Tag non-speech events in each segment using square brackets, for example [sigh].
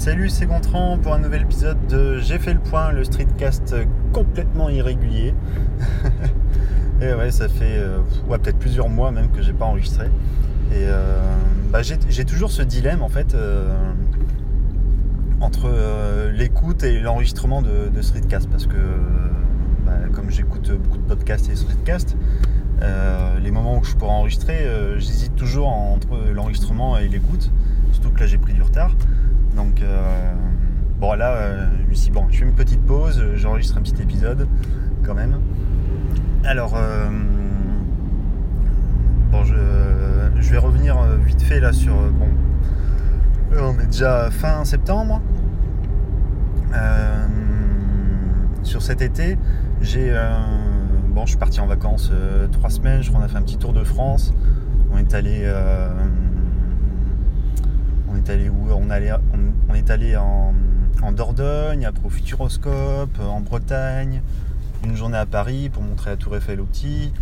Salut, c'est Gontran pour un nouvel épisode de J'ai fait le point, le streetcast complètement irrégulier. [laughs] et ouais, ça fait euh, ouais, peut-être plusieurs mois même que j'ai pas enregistré. Et euh, bah, j'ai toujours ce dilemme en fait euh, entre l'écoute et l'enregistrement de, streetcast parce que bah, comme j'écoute beaucoup de podcasts et streetcast, les moments où je pourrais enregistrer, j'hésite toujours entre l'enregistrement et l'écoute. Surtout que là j'ai pris du retard. Donc euh, bon là euh, je suis bon je fais une petite pause, j'enregistre un petit épisode quand même. Alors bon je, vais revenir vite fait là sur bon on est déjà fin septembre. sur cet été, j'ai bon, je suis parti en vacances trois semaines. Je crois qu'on a fait un petit tour de France. On est allé on est allé où on, est allé en, Dordogne, après au Futuroscope, en Bretagne, une journée à Paris pour montrer la Tour Eiffel au petit,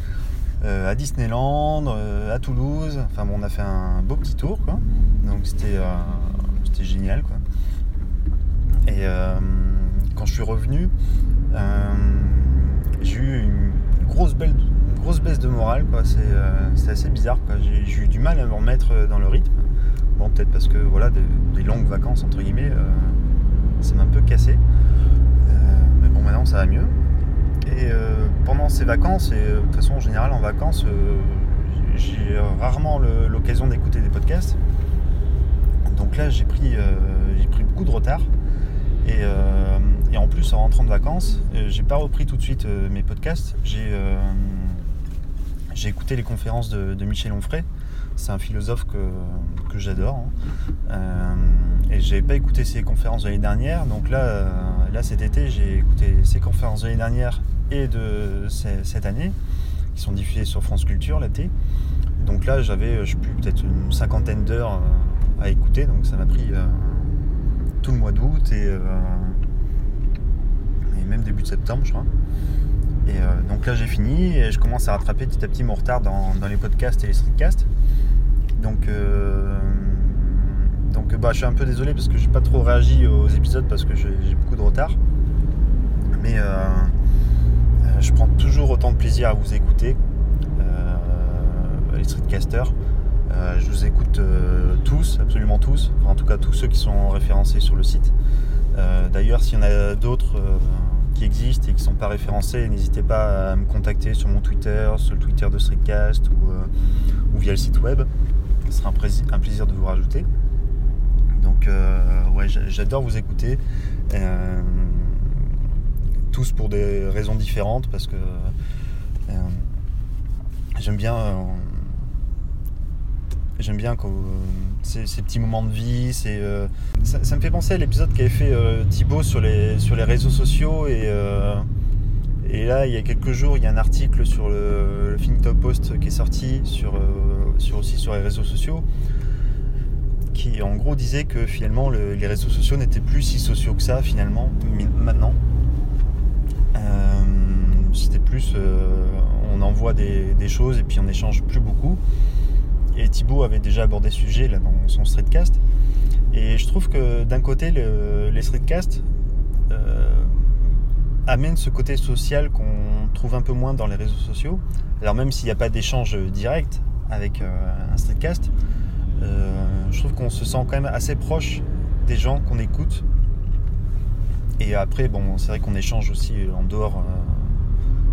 euh, à Disneyland, euh, à Toulouse. Enfin bon, on a fait un beau petit tour, quoi. Donc c'était euh, génial, quoi. Et quand je suis revenu, j'ai eu une grosse, belle, grosse baisse de morale, quoi. C'est assez bizarre, quoi. J'ai eu du mal à me remettre dans le rythme. Bon, peut-être parce que voilà, des, longues vacances, entre guillemets, euh, ça m'a un peu cassé. Euh, mais bon, maintenant ça va mieux. Et euh, pendant ces vacances, et de toute façon en général en vacances, j'ai rarement l'occasion d'écouter des podcasts. Donc là, j'ai pris, pris beaucoup de retard. Et, en plus, en rentrant de vacances, j'ai pas repris tout de suite mes podcasts. J'ai écouté les conférences de Michel Onfray c'est un philosophe que, j'adore. Hein. Euh, et pas écouté ses conférences l'année dernière. Donc là, euh, là cet été, j'ai écouté ses conférences l'année dernière et de cette année, qui sont diffusées sur France Culture l'été. Donc là, j'avais, je sais plus, peut-être une cinquantaine d'heures euh, à écouter. Donc ça m'a pris tout le mois d'août et, même début de septembre, je crois. Et donc là, j'ai fini et je commence à rattraper petit à petit mon retard dans, les podcasts et les streetcasts. Donc, euh, bah, je suis un peu désolé parce que j'ai pas trop réagi aux épisodes parce que j'ai beaucoup de retard. Mais euh, euh, je prends toujours autant de plaisir à vous écouter, les streetcasters. je vous écoute tous, absolument tous, en tout cas tous ceux qui sont référencés sur le site. D'ailleurs, s'il y en a d'autres existent et qui ne sont pas référencés, n'hésitez pas à me contacter sur mon Twitter, sur le Twitter de Streetcast ou, ou via le site web ce sera un, plaisir de vous rajouter. Donc euh, ouais, j'adore vous écouter. Euh, tous pour des raisons différentes parce que euh, j'aime bien j'aime bien ces, petits moments de vie. C'est, ça, me fait penser à l'épisode qu'avait fait Thibaut sur les, réseaux sociaux. Et, et là, il y a quelques jours, il y a un article sur le, le Top Post qui est sorti sur aussi sur les réseaux sociaux, qui en gros disait que finalement les réseaux sociaux n'étaient plus si sociaux que ça finalement maintenant. Euh, c'était plus euh, on envoie des, choses et puis on échange plus beaucoup. Et Thibaut avait déjà abordé ce sujet là, dans son streetcast. Et je trouve que d'un côté, les streetcasts euh, amènent ce côté social qu'on trouve un peu moins dans les réseaux sociaux. Alors même s'il n'y a pas d'échange direct, avec euh, un streetcast, euh, je trouve qu'on se sent quand même assez proche des gens qu'on écoute. Et après, bon, c'est vrai qu'on échange aussi en dehors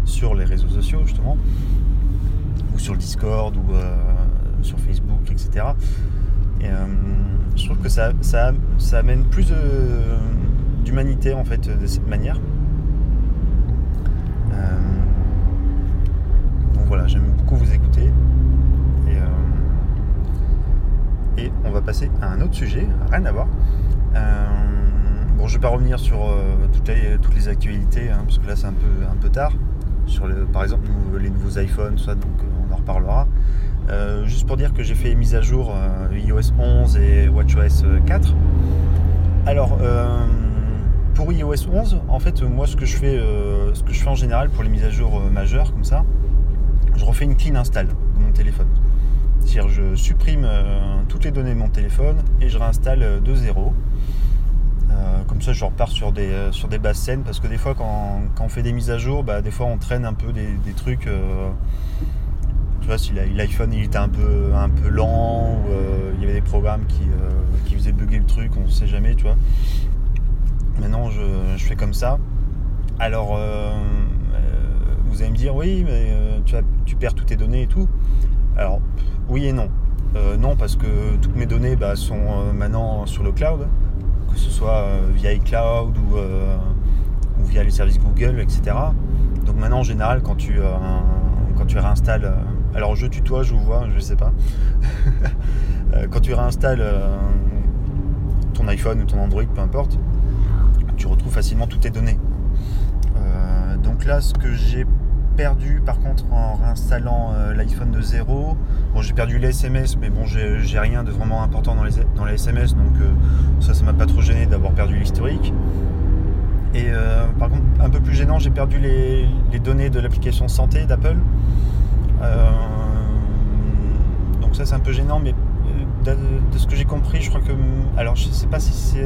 sur les réseaux sociaux, justement, ou sur le Discord, ou sur Facebook, etc. Et je trouve que ça, ça, amène plus d'humanité, en fait, de cette manière. donc voilà, j'aime beaucoup vous écouter. Et on va passer à un autre sujet, rien à voir. Euh, bon, je ne vais pas revenir sur euh, toutes, les, actualités, hein, parce que là c'est un peu, un peu tard. Sur le, par exemple les nouveaux iPhones, donc euh, on en reparlera. Juste pour dire que j'ai fait les mises à jour iOS 11 et WatchOS 4. Alors, pour iOS 11, en fait, moi, ce que je fais, ce que je fais en général pour les mises à jour majeures, comme ça, je refais une clean install de mon téléphone. C'est-à-dire je supprime euh, toutes les données de mon téléphone et je réinstalle euh, de zéro. comme ça, je repars sur des, sur des basses scènes parce que des fois, quand, on fait des mises à jour, bah, des fois on traîne un peu des, trucs. Si l'iPhone il était un peu, un peu lent ou il y avait des programmes qui, qui faisaient bugger le truc, on ne sait jamais, tu vois. Maintenant, je, fais comme ça. Alors, vous allez me dire, oui, mais tu, as, tu perds toutes tes données et tout. Alors, oui et non. Euh, non, parce que toutes mes données bah, sont euh, maintenant sur le cloud, que ce soit euh, via iCloud ou, ou, via les services Google, etc. Donc maintenant, en général, quand tu, quand tu réinstalles, alors je tutoie, je vous vois, je sais pas. [laughs] quand tu réinstalles ton iPhone ou ton Android, peu importe, tu retrouves facilement toutes tes données. donc là, ce que j'ai perdu par contre en réinstallant euh, l'iPhone de zéro. Bon, j'ai perdu les SMS, mais bon, j'ai rien de vraiment important dans les, SMS, donc euh, ça, ça m'a pas trop gêné d'avoir perdu l'historique. Et euh, par contre, un peu plus gênant, j'ai perdu les, données de l'application santé d'Apple. Donc ça, c'est un peu gênant, mais de, ce que j'ai compris, je crois que. Alors, je sais pas si c'est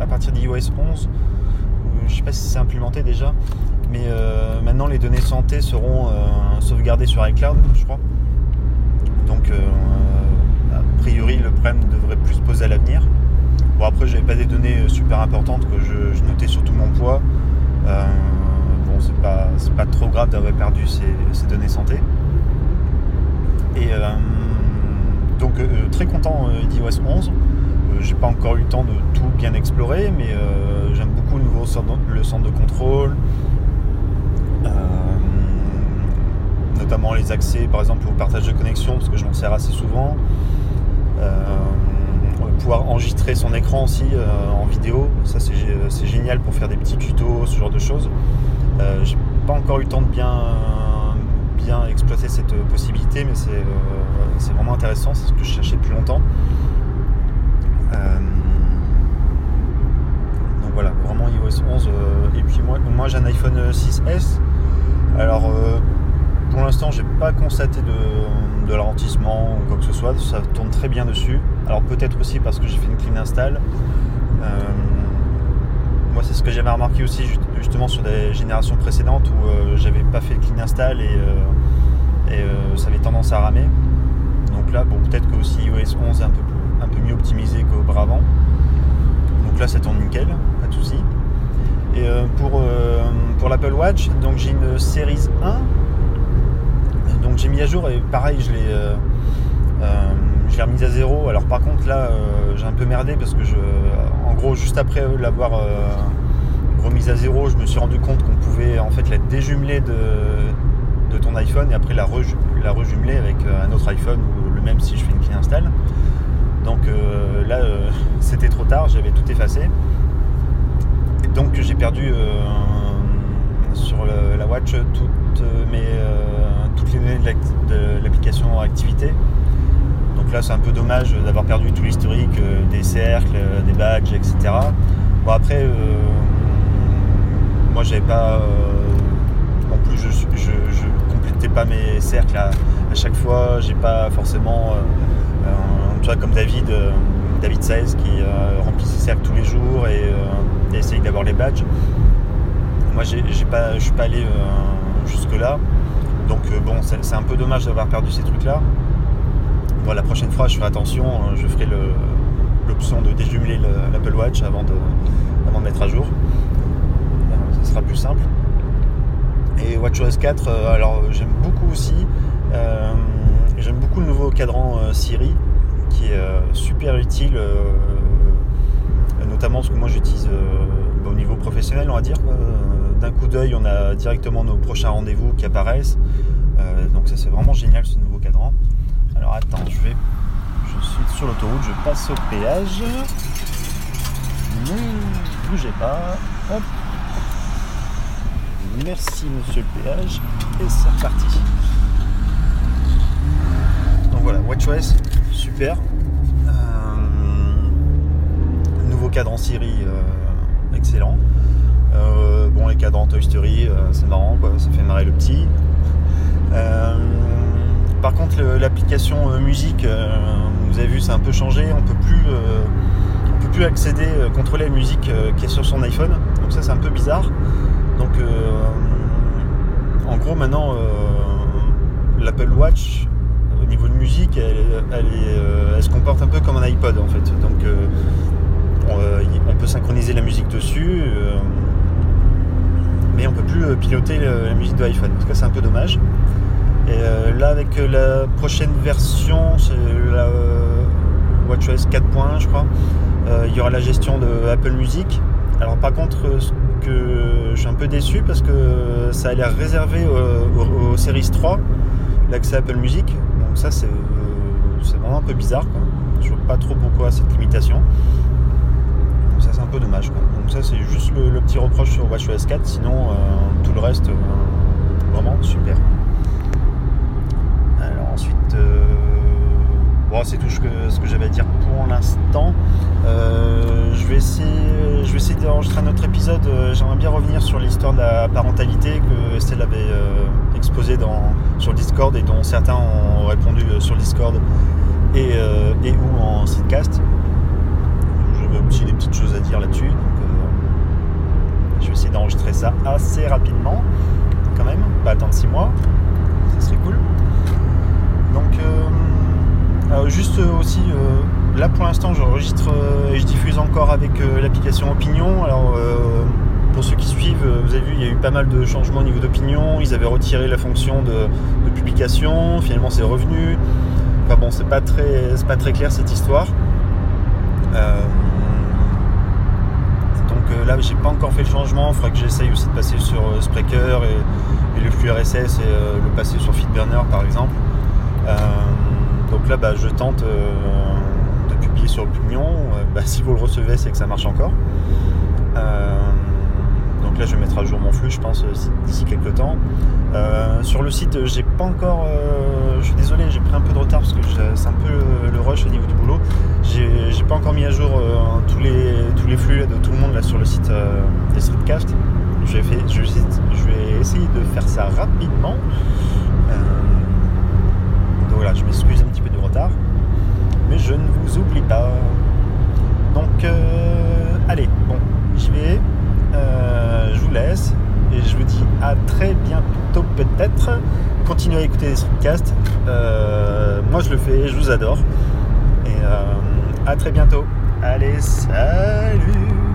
à partir d'iOS 11, je sais pas si c'est implémenté déjà, mais euh, maintenant, les données santé seront euh, sauvegardées sur iCloud, je crois. Donc, euh, a priori, le problème devrait plus se poser à l'avenir. Bon, après, j'avais pas des données super importantes que je, notais surtout mon poids. bon, c'est pas, pas trop grave d'avoir perdu ces, données santé. Et donc, très content d'iOS 11 j'ai pas encore eu le temps de tout bien explorer, mais j'aime beaucoup le nouveau centre de contrôle, euh, notamment les accès par exemple au partage de connexion parce que je m'en sers assez souvent. Euh, pouvoir enregistrer son écran aussi euh, en vidéo, ça c'est génial pour faire des petits tutos, ce genre de choses. J'ai pas encore eu le temps de bien, bien exploiter cette possibilité, mais c'est vraiment intéressant, c'est ce que je cherchais depuis longtemps. donc voilà, vraiment iOS 11. et puis moi, moi j'ai un iPhone 6S alors, euh, pour l'instant, j'ai pas constaté de, ralentissement ou quoi que ce soit. Ça tourne très bien dessus. Alors, peut-être aussi parce que j'ai fait une clean install. Euh, c'est ce que j'avais remarqué aussi justement sur des générations précédentes où euh, j'avais pas fait clean install et, ça avait tendance à ramer. Donc là, bon, peut-être que aussi iOS 11 est un peu, un peu mieux optimisé qu'auparavant. Donc là, ça tourne nickel, pas de soucis. Et euh, pour, euh, pour l'Apple Watch, donc j'ai une Series 1. Donc j'ai mis à jour et pareil, je l'ai euh, je remise à zéro. Alors par contre là, j'ai un peu merdé parce que je, en gros, juste après l'avoir remise à zéro, je me suis rendu compte qu'on pouvait en fait la déjumeler de, ton iPhone et après la, la rejumeler avec un autre iPhone ou le même si je fais une clé install. Donc là, c'était trop tard, j'avais tout effacé donc j'ai perdu euh, sur la Watch toutes, mes, euh, toutes les données de l'application activité. Donc là c'est un peu dommage d'avoir perdu tout l'historique euh, des cercles, des badges, etc. Bon après moi j'avais pas non plus je, je, complétais pas mes cercles à, chaque fois, j'ai pas forcément tu vois comme David David 16 qui remplit ses cercles tous les jours et et essayer d'avoir les badges. Moi, je suis pas allé euh, jusque-là. Donc, euh, bon, c'est un peu dommage d'avoir perdu ces trucs-là. La prochaine fois, je ferai attention. Euh, je ferai l'option de déjumeler l'Apple Watch avant de, mettre à jour. Ça sera plus simple. Et WatchOS 4, alors j'aime beaucoup aussi. j'aime beaucoup le nouveau cadran Siri qui est super utile notamment ce que moi j'utilise euh, au niveau professionnel, on va dire. D'un coup d'œil, on a directement nos prochains rendez-vous qui apparaissent. Euh, donc ça c'est vraiment génial ce nouveau. Alors attends, je vais. Je suis sur l'autoroute, je passe au péage. Ne bougez pas. Hop. Merci monsieur le péage. Et c'est reparti. Donc voilà, WatchOS, super cadre en Siri euh, excellent. Euh, bon, les cadrans Toy Story, euh, c'est marrant, quoi, ça fait marrer le petit. Par contre, l'application musique, vous avez vu, c'est un peu changé. On peut plus, peut plus accéder, contrôler la musique qui est sur son iPhone. Donc ça c'est un peu bizarre. Donc en gros maintenant l'Apple Watch au niveau de musique elle, se comporte un peu comme un iPod en fait. Donc on, peut synchroniser la musique dessus mais on peut plus piloter la musique de l'iPhone. En tout cas c'est un peu dommage. Euh, là, avec euh, la prochaine version, c'est la euh, WatchOS 4.1, je crois, il y aura la gestion de Apple Music. Alors, par contre, ce que je suis un peu déçu parce que ça a l'air réservé aux, Series 3, l'accès Apple Music. Donc, ça, c'est vraiment un peu bizarre. Je vois pas trop pourquoi cette limitation. Donc, ça, c'est un peu dommage. Donc, ça, c'est juste le, petit reproche sur WatchOS 4. Sinon, tout le reste, vraiment super. Bon, c'est tout ce que, j'avais à dire pour l'instant. Euh, je vais essayer, je vais essayer d'enregistrer un autre épisode. Euh, j'aimerais bien revenir sur l'histoire de la parentalité que Estelle avait euh, exposé dans, sur le Discord et dont certains ont répondu sur le Discord et, ou en sitcast. J'avais aussi des petites choses à dire là-dessus. je vais essayer d'enregistrer ça assez rapidement, quand même, pas attendre 6 mois. Ça serait cool. Donc euh, juste euh, aussi, euh, là pour l'instant j'enregistre et je diffuse encore avec l'application Opinion. Alors pour ceux qui suivent, vous avez vu, il y a eu pas mal de changements au niveau d'Opinion. Ils avaient retiré la fonction de, publication, finalement c'est revenu. Enfin bon, c'est pas très, pas très clair cette histoire. donc là, j'ai pas encore fait le changement. Il faudra que j'essaye aussi de passer sur Spreaker et, le flux RSS et le passer sur Feedburner par exemple. Donc là, bah, je tente euh, de publier sur Opinion. Euh, bah, si vous le recevez, c'est que ça marche encore. Euh, donc là, je vais mettre à jour mon flux, je pense, d'ici quelques temps. sur le site, j'ai pas encore. je suis désolé, j'ai pris un peu de retard parce que c'est un peu le, rush au niveau du boulot. J'ai pas encore mis à jour tous, les, tous les flux de tout le monde là sur le site des Streetcast. Je vais, je, vais essayer de faire ça rapidement je m'excuse un petit peu du retard. Mais je ne vous oublie pas. Donc, euh, allez, bon, j'y vais. Euh, je vous laisse. Et je vous dis à très bientôt peut-être. Continuez à Euh, moi je le fais, je vous adore. Et à très bientôt. Allez, salut